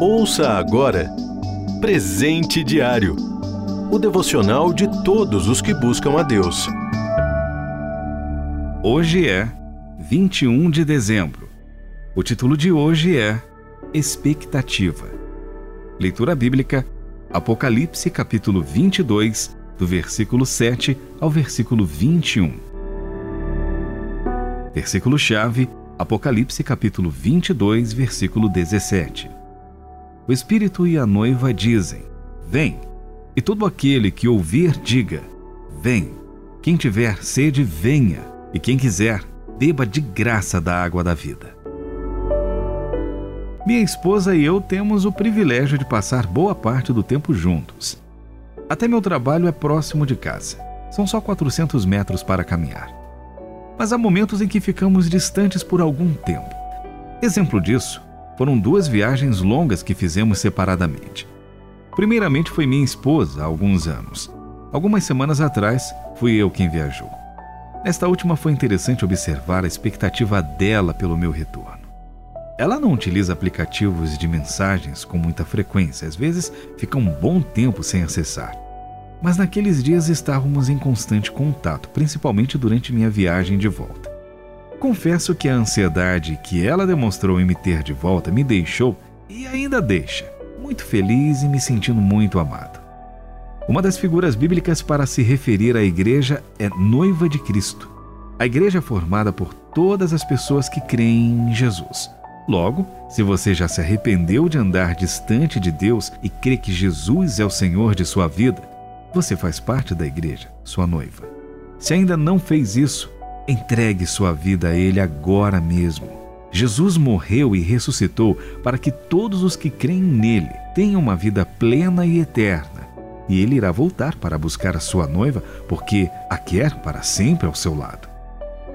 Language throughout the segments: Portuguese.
Ouça agora Presente Diário o devocional de todos os que buscam a Deus. Hoje é 21 de dezembro. O título de hoje é Expectativa. Leitura bíblica, Apocalipse capítulo 22, do versículo 7 ao versículo 21. Versículo-chave, Apocalipse capítulo 22, versículo 17. O Espírito e a noiva dizem: Vem. E todo aquele que ouvir, diga: Vem. Quem tiver sede, venha. E quem quiser, beba de graça da água da vida. Minha esposa e eu temos o privilégio de passar boa parte do tempo juntos. Até meu trabalho é próximo de casa. São só 400 metros para caminhar. Mas há momentos em que ficamos distantes por algum tempo. Exemplo disso foram duas viagens longas que fizemos separadamente. Primeiramente foi minha esposa há alguns anos. Algumas semanas atrás, fui eu quem viajou. Nesta última foi interessante observar a expectativa dela pelo meu retorno. Ela não utiliza aplicativos de mensagens com muita frequência, às vezes fica um bom tempo sem acessar. Mas naqueles dias estávamos em constante contato, principalmente durante minha viagem de volta. Confesso que a ansiedade que ela demonstrou em me ter de volta me deixou e ainda deixa muito feliz e me sentindo muito amado. Uma das figuras bíblicas para se referir à igreja é noiva de Cristo. A igreja é formada por todas as pessoas que creem em Jesus. Logo, se você já se arrependeu de andar distante de Deus e crê que Jesus é o Senhor de sua vida, você faz parte da igreja, sua noiva. Se ainda não fez isso, entregue sua vida a Ele agora mesmo. Jesus morreu e ressuscitou para que todos os que creem nele tenham uma vida plena e eterna. E ele irá voltar para buscar a sua noiva, porque a quer para sempre ao seu lado.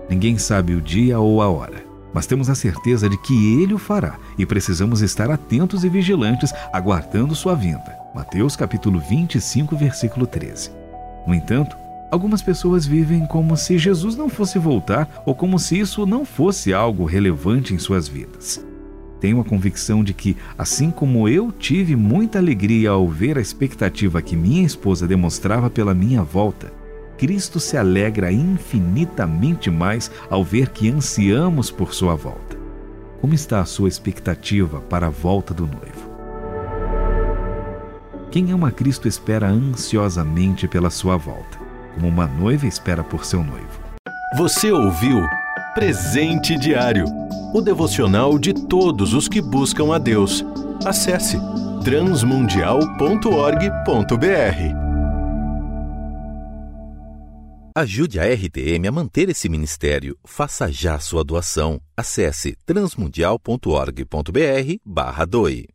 Ninguém sabe o dia ou a hora, mas temos a certeza de que ele o fará e precisamos estar atentos e vigilantes, aguardando sua vinda. Mateus capítulo 25, versículo 13. No entanto, Algumas pessoas vivem como se Jesus não fosse voltar ou como se isso não fosse algo relevante em suas vidas. Tenho a convicção de que, assim como eu tive muita alegria ao ver a expectativa que minha esposa demonstrava pela minha volta, Cristo se alegra infinitamente mais ao ver que ansiamos por sua volta. Como está a sua expectativa para a volta do noivo? Quem ama Cristo espera ansiosamente pela sua volta como uma noiva espera por seu noivo. Você ouviu Presente Diário o devocional de todos os que buscam a Deus. Acesse transmundial.org.br. Ajude a RTM a manter esse ministério. Faça já sua doação. Acesse transmundial.org.br/doe.